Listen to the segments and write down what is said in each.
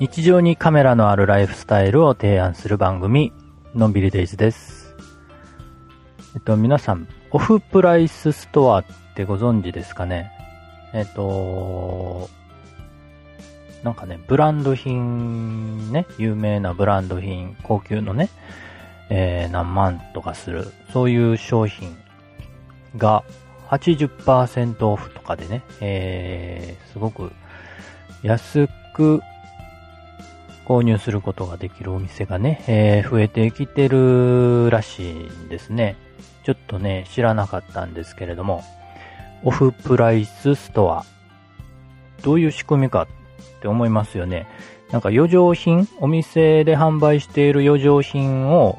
日常にカメラのあるライフスタイルを提案する番組、のんびりデイズです。えっと、皆さん、オフプライスストアってご存知ですかね？えっと、なんかね、ブランド品ね、有名なブランド品、高級のね、えー、何万とかする、そういう商品が80%オフとかでね、えー、すごく安く購入することができるお店がね、えー増えてきてるらしいんですね。ちょっとね、知らなかったんですけれども、オフプライスストア。どういう仕組みかって思いますよね。なんか余剰品、お店で販売している余剰品を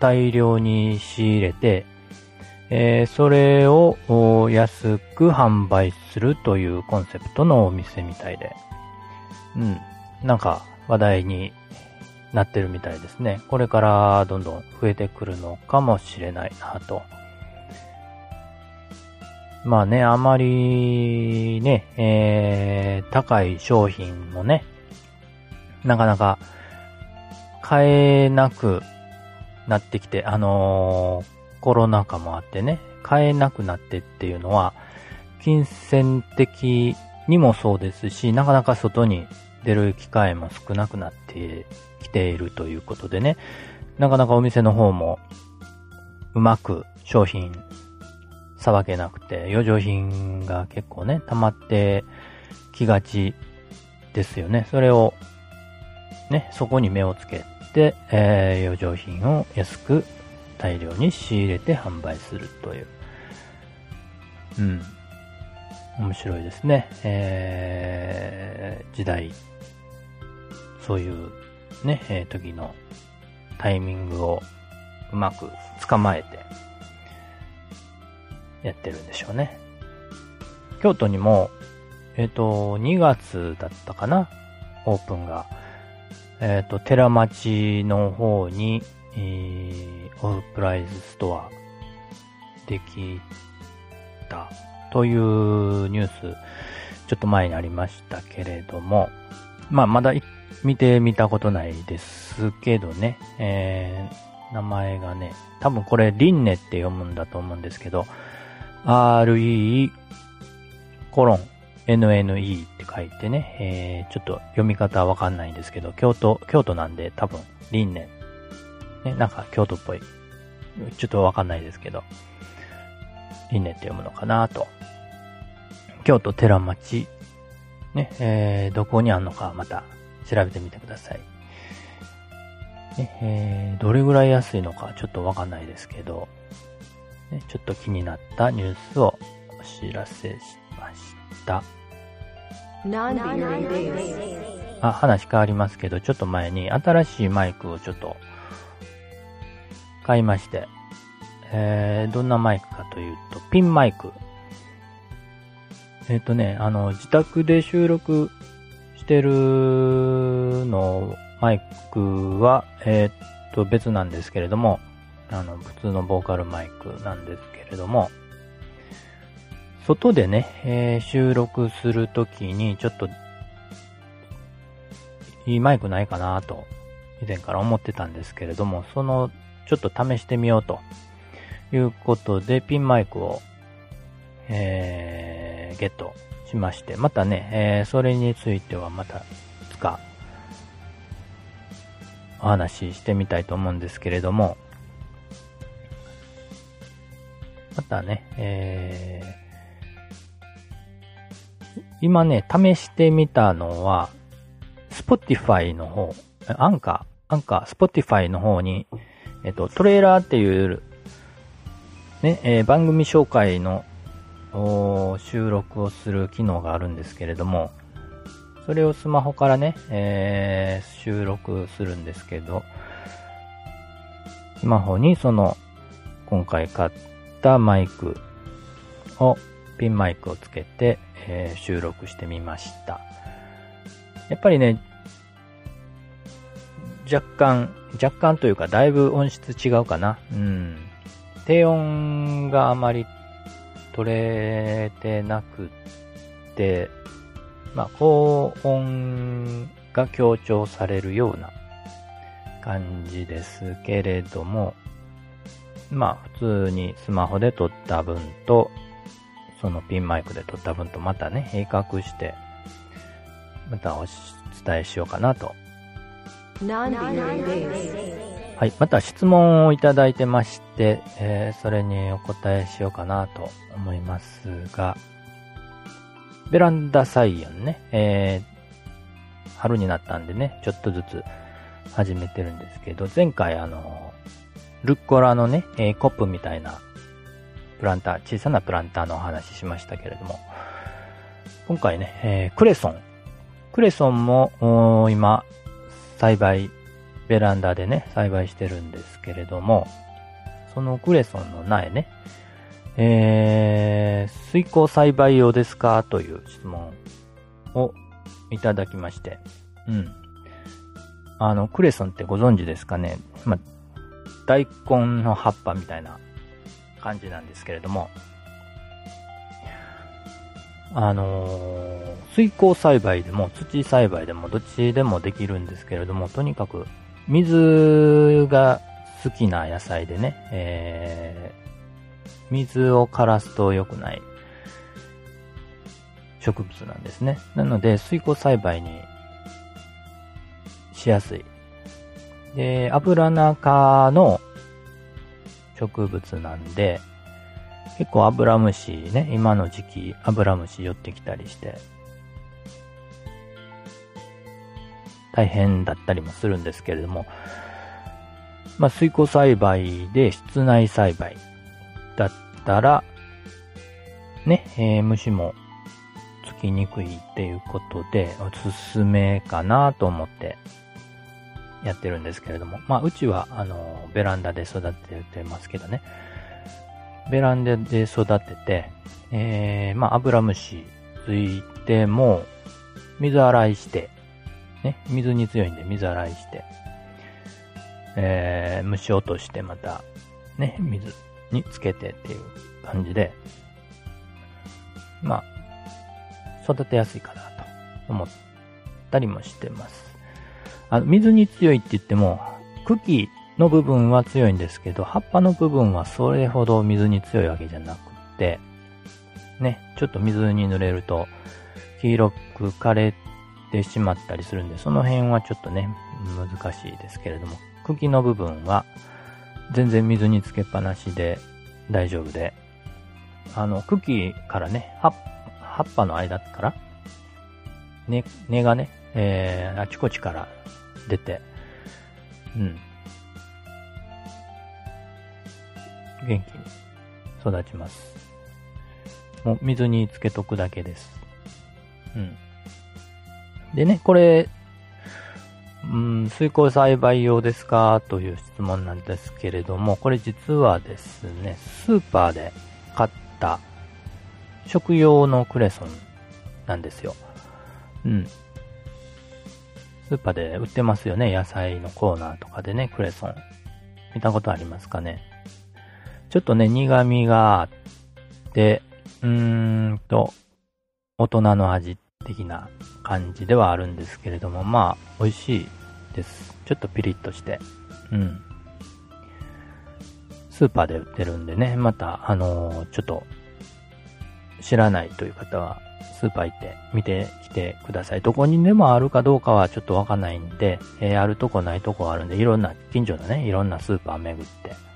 大量に仕入れて、えーそれをお安く販売するというコンセプトのお店みたいで。うん。なんか話題になってるみたいですね。これからどんどん増えてくるのかもしれないなと。まあね、あまりね、えー、高い商品もね、なかなか買えなくなってきて、あのーコロナ禍もあってね、買えなくなってっていうのは、金銭的にもそうですし、なかなか外に出る機会も少なくなってきているということでね、なかなかお店の方もうまく商品さばけなくて、余剰品が結構ね、溜まってきがちですよね。それをね、そこに目をつけて、えー余剰品を安く大量に仕入れて販売するという。うん。面白いですね。えー、時代、そういうね、え時のタイミングをうまく捕まえてやってるんでしょうね。京都にも、えっ、と、2月だったかな、オープンが。えっ、と、寺町の方に、えーオフプライズストアできたというニュース、ちょっと前にありましたけれども、まあ、まだ見てみたことないですけどね、えー、名前がね、多分これ、リンネって読むんだと思うんですけど、RE コロン NNE って書いてね、えー、ちょっと読み方わかんないんですけど、京都、京都なんで多分、リンネね、なんか京都っぽい。ちょっとわかんないですけど、リンネって読むのかなと。京都寺町、ね、えー、どこにあんのかまた調べてみてください。ね、えー、どれぐらい安いのかちょっとわかんないですけど、ね、ちょっと気になったニュースをお知らせしました。あ、話変わりますけど、ちょっと前に新しいマイクをちょっと買いまして、えー、どんなマイクかというと、ピンマイク。えっ、とね、あの、自宅で収録してるの、マイクは、えっ、と、別なんですけれども、あの、普通のボーカルマイクなんですけれども、外でね、えー収録するときに、ちょっといいマイクないかなと、以前から思ってたんですけれども、その、ちょっと試してみようということで、ピンマイクを、えー、ゲットしまして、またね、えーそれについてはまた、いつか、お話ししてみたいと思うんですけれども、またね、えー今ね、試してみたのは、Spotify の方、アンカー、アンカー、Spotify の方に、えっと、トレーラーっていう、ね、えー番組紹介の収録をする機能があるんですけれども、それをスマホからね、えー収録するんですけど、スマホにその、今回買ったマイクを、ピンマイクをつけて、えー収録してみました。やっぱりね、若干、若干というかだいぶ音質違うかな。うん。低音があまり取れてなくて、まあ、高音が強調されるような感じですけれども、まあ、普通にスマホで撮った分と、そのピンマイクで撮った分とまたね、比較して、またお伝えしようかなと。はい、また質問をいただいてまして、えー、それにお答えしようかなと思いますが、ベランダ菜園ね、えー、春になったんでね、ちょっとずつ始めてるんですけど、前回あの、ルッコラのね、えー、コップみたいなプランター、小さなプランターのお話ししましたけれども、今回ね、えー、クレソン。クレソンも今、栽培、ベランダでね、栽培してるんですけれども、そのクレソンの苗ね、えー、水耕栽培用ですか？という質問をいただきまして、うん。あの、クレソンってご存知ですかね？ま、大根の葉っぱみたいな感じなんですけれども、あのー、水耕栽培でも土栽培でもどっちでもできるんですけれども、とにかく水が好きな野菜でね、えー、水を枯らすと良くない植物なんですね。なので、水耕栽培にしやすい。で、油中の植物なんで、結構アブラムシね、今の時期アブラムシ寄ってきたりして、大変だったりもするんですけれども、まあ、水耕栽培で室内栽培だったら、ね、えー、虫もつきにくいっていうことで、おすすめかなと思ってやってるんですけれども、まあ、うちは、あの、ベランダで育ててますけどね、ベランダで育てて、えー、まあ、アブラムシついても、水洗いして、ね、水に強いんで水洗いして、えー、虫落としてまた、ね、水につけてっていう感じで、まあ、育てやすいかなと思ったりもしてます。あの、水に強いって言っても、茎の部分は強いんですけど、葉っぱの部分はそれほど水に強いわけじゃなくて、ね、ちょっと水に濡れると、黄色く枯れてしまったりするんで、その辺はちょっとね、難しいですけれども、茎の部分は全然水につけっぱなしで大丈夫で、あの、茎からね、葉っぱの間から、根、根がね、えー、あちこちから出て、うん。元気に育ちます。もう水につけとくだけです。うん。でね、これ、うん、水耕栽培用ですか？という質問なんですけれども、これ実はですね、スーパーで買った食用のクレソンなんですよ。うん。スーパーで売ってますよね。野菜のコーナーとかでね、クレソン。見たことありますかね？ちょっとね、苦味があって、うーんと、大人の味的な感じではあるんですけれども、まあ、美味しいです。ちょっとピリッとして。うん。スーパーで売ってるんでね、また、あのー、ちょっと、知らないという方は、スーパー行って見てきてください。どこにでもあるかどうかはちょっとわかんないんで、えー、あるとこないとこあるんで、いろんな、近所のね、いろんなスーパー巡って、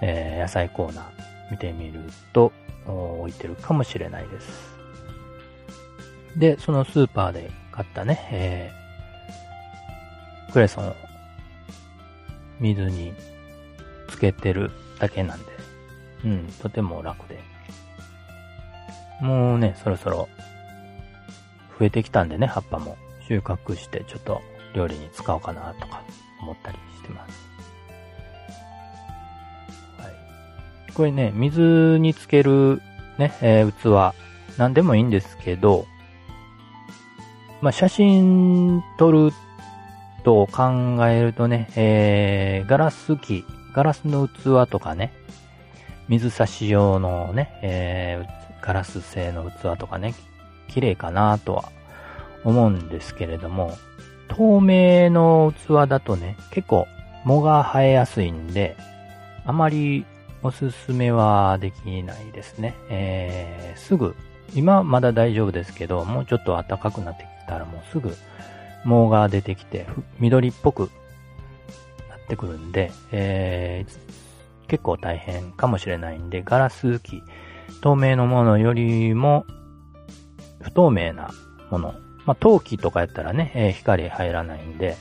えー、野菜コーナー見てみると、置いてるかもしれないです。で、そのスーパーで買ったね、えー、クレソンを水につけてるだけなんで、うん、とても楽でもうね、そろそろ増えてきたんでね、葉っぱも収穫してちょっと料理に使おうかなとか思ったりしてます。これね、水につけるね、えー、器、なんでもいいんですけど、まあ、写真撮ると考えるとね、えー、ガラス機、ガラスの器とかね、水差し用のね、えー、ガラス製の器とかね、綺麗かなとは思うんですけれども、透明の器だとね、結構藻が生えやすいんで、あまりおすすめはできないですね。えー、すぐ、今まだ大丈夫ですけど、もうちょっと暖かくなってきたらもうすぐ毛が出てきて、緑っぽくなってくるんで、えー、結構大変かもしれないんで、ガラス機、透明のものよりも不透明なもの。まあ、陶器とかやったらね、えー、光入らないんで、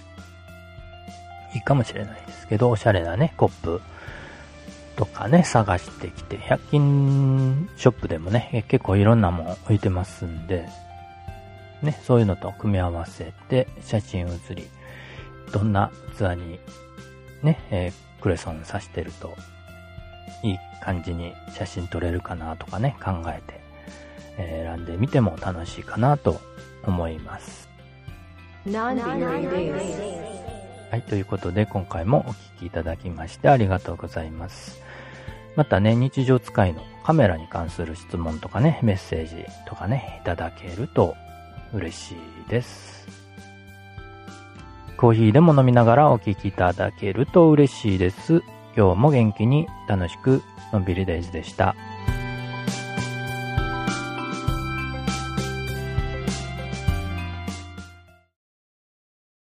いいかもしれないですけど、おしゃれなね、コップとかね、探してきて、100均ショップでもね、結構いろんなもん置いてますんで、ね、そういうのと組み合わせて、写真写り、どんな器にね、えー、クレソン刺してると、いい感じに写真撮れるかなとかね、考えて、えー、選んでみても楽しいかなと思います。はい、ということで今回もお聴きいただきましてありがとうございます。またね、日常使いのカメラに関する質問とかね、メッセージとかね、いただけると嬉しいです。コーヒーでも飲みながらお聴きいただけると嬉しいです。今日も元気に楽しくのんびりデイズでした。